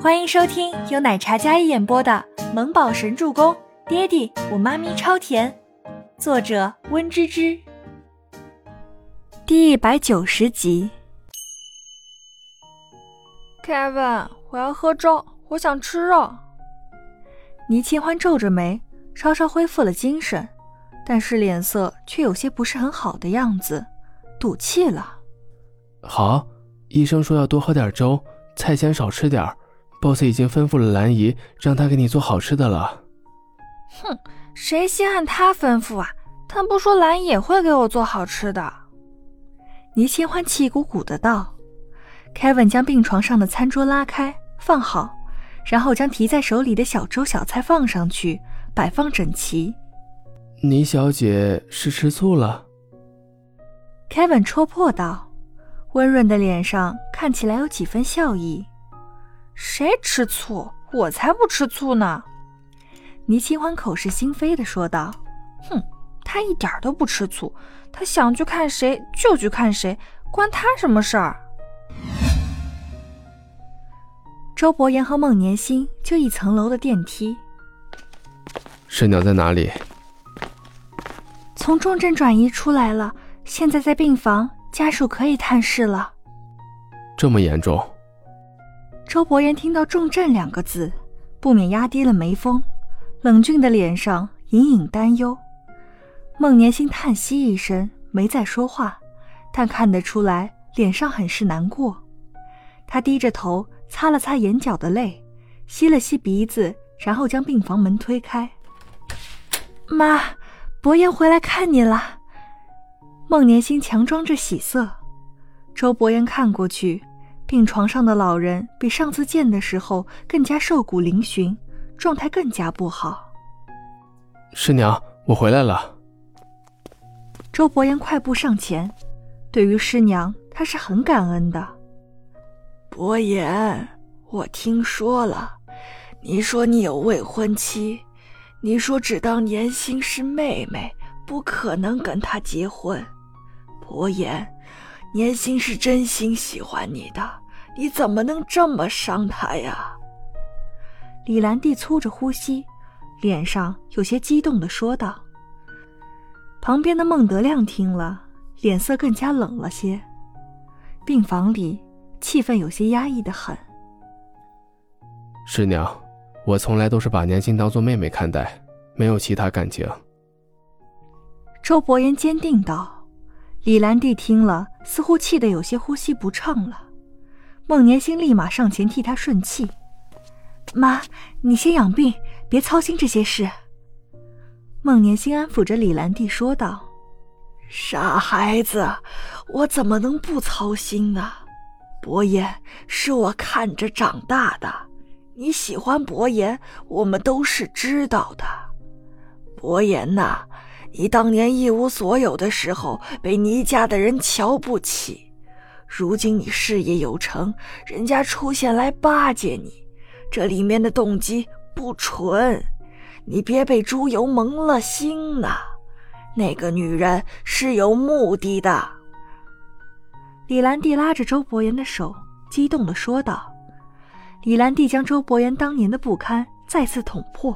欢迎收听由奶茶嘉一演播的《萌宝神助攻》，爹地我妈咪超甜，作者温芝芝。第一百九十集。Kevin，我要喝粥，我想吃肉。倪清欢皱着眉，稍稍恢复了精神，但是脸色却有些不是很好的样子，赌气了。好，医生说要多喝点粥，菜先少吃点 boss 已经吩咐了兰姨，让她给你做好吃的了。哼，谁稀罕他吩咐啊？他不说兰也会给我做好吃的。倪清欢气鼓鼓的道。Kevin 将病床上的餐桌拉开放好，然后将提在手里的小粥小菜放上去，摆放整齐。倪小姐是吃醋了？Kevin 戳破道。温润的脸上看起来有几分笑意。谁吃醋？我才不吃醋呢！倪清欢口是心非的说道：“哼，他一点都不吃醋，他想去看谁就去看谁，关他什么事儿？”周伯言和孟年心就一层楼的电梯。沈娘在哪里？从重症转移出来了，现在在病房。家属可以探视了。这么严重？周伯言听到“重症”两个字，不免压低了眉峰，冷峻的脸上隐隐担忧。孟年心叹息一声，没再说话，但看得出来脸上很是难过。他低着头擦了擦眼角的泪，吸了吸鼻子，然后将病房门推开：“妈，伯言回来看你了。”孟年心强装着喜色，周伯言看过去，病床上的老人比上次见的时候更加瘦骨嶙峋，状态更加不好。师娘，我回来了。周伯言快步上前，对于师娘，他是很感恩的。伯言，我听说了，你说你有未婚妻，你说只当年心是妹妹，不可能跟她结婚。伯言，年心是真心喜欢你的，你怎么能这么伤他呀？李兰娣粗着呼吸，脸上有些激动的说道。旁边的孟德亮听了，脸色更加冷了些。病房里气氛有些压抑的很。师娘，我从来都是把年心当做妹妹看待，没有其他感情。周伯言坚定道。李兰娣听了，似乎气得有些呼吸不畅了。孟年心立马上前替他顺气：“妈，你先养病，别操心这些事。”孟年心安抚着李兰娣说道：“傻孩子，我怎么能不操心呢？伯言是我看着长大的，你喜欢伯言，我们都是知道的。伯言呐。”你当年一无所有的时候，被倪家的人瞧不起；如今你事业有成，人家出现来巴结你，这里面的动机不纯，你别被猪油蒙了心呐！那个女人是有目的的。李兰娣拉着周伯言的手，激动地说道：“李兰娣将周伯言当年的不堪再次捅破。”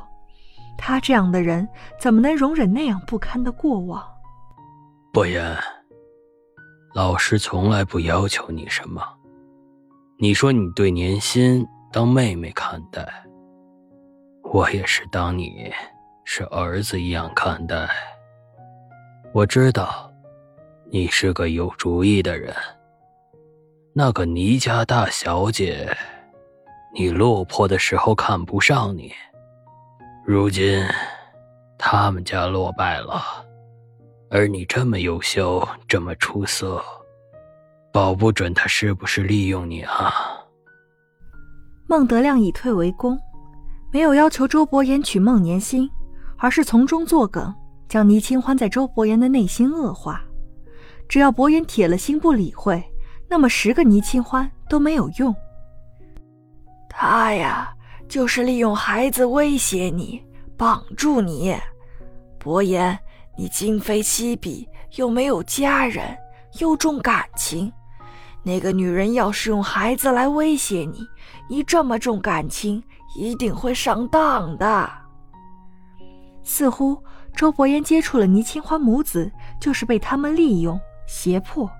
他这样的人怎么能容忍那样不堪的过往？博言，老师从来不要求你什么。你说你对年心当妹妹看待，我也是当你是儿子一样看待。我知道，你是个有主意的人。那个倪家大小姐，你落魄的时候看不上你。如今，他们家落败了，而你这么优秀，这么出色，保不准他是不是利用你啊？孟德亮以退为攻，没有要求周伯言娶孟年心，而是从中作梗，将倪清欢在周伯言的内心恶化。只要伯言铁了心不理会，那么十个倪清欢都没有用。他呀。就是利用孩子威胁你，绑住你。伯言，你今非昔比，又没有家人，又重感情，那个女人要是用孩子来威胁你，你这么重感情，一定会上当的。似乎周伯言接触了倪清欢母子，就是被他们利用胁迫，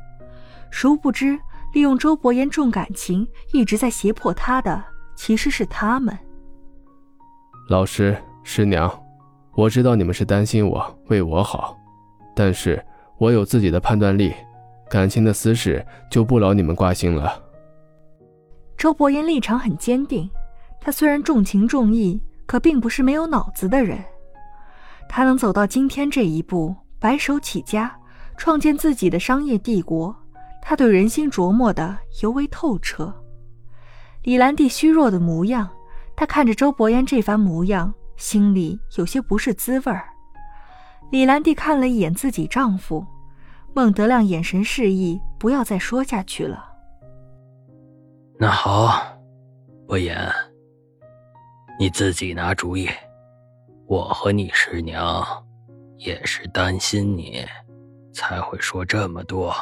殊不知利用周伯言重感情，一直在胁迫他的其实是他们。老师师娘，我知道你们是担心我，为我好，但是我有自己的判断力。感情的私事就不劳你们挂心了。周伯言立场很坚定，他虽然重情重义，可并不是没有脑子的人。他能走到今天这一步，白手起家，创建自己的商业帝国，他对人心琢磨的尤为透彻。李兰娣虚弱的模样，他看着周伯言这番模样，心里有些不是滋味儿。李兰娣看了一眼自己丈夫。孟德亮眼神示意不要再说下去了。那好，伯言，你自己拿主意。我和你师娘也是担心你，才会说这么多。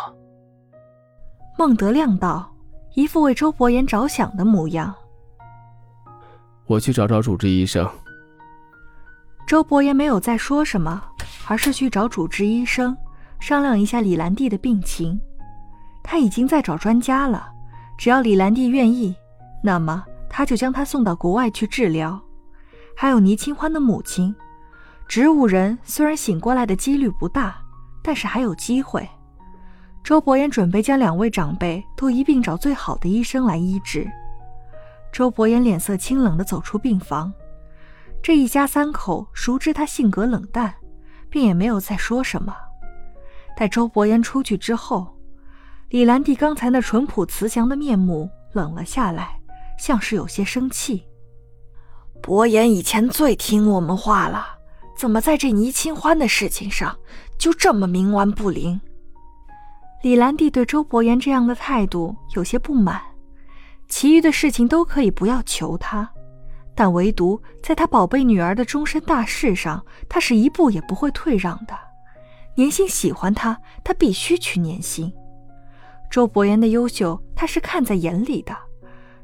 孟德亮道，一副为周伯言着想的模样。我去找找主治医生。周伯言没有再说什么，而是去找主治医生。商量一下李兰娣的病情，他已经在找专家了。只要李兰娣愿意，那么他就将她送到国外去治疗。还有倪清欢的母亲，植物人虽然醒过来的几率不大，但是还有机会。周伯言准备将两位长辈都一并找最好的医生来医治。周伯言脸色清冷地走出病房，这一家三口熟知他性格冷淡，便也没有再说什么。待周伯言出去之后，李兰娣刚才那淳朴慈祥的面目冷了下来，像是有些生气。伯言以前最听我们话了，怎么在这倪清欢的事情上就这么冥顽不灵？李兰娣对周伯言这样的态度有些不满。其余的事情都可以不要求他，但唯独在他宝贝女儿的终身大事上，他是一步也不会退让的。年薪喜欢他，他必须去年薪。周伯言的优秀，他是看在眼里的。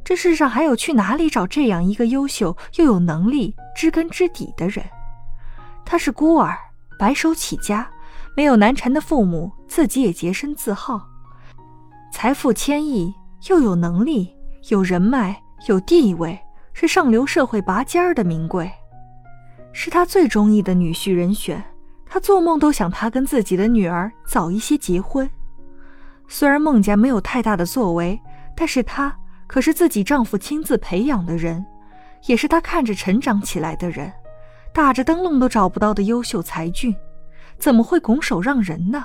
这世上还有去哪里找这样一个优秀又有能力、知根知底的人？他是孤儿，白手起家，没有难缠的父母，自己也洁身自好，财富千亿，又有能力、有人脉、有地位，是上流社会拔尖儿的名贵，是他最中意的女婿人选。他做梦都想，他跟自己的女儿早一些结婚。虽然孟家没有太大的作为，但是她可是自己丈夫亲自培养的人，也是他看着成长起来的人，打着灯笼都找不到的优秀才俊，怎么会拱手让人呢？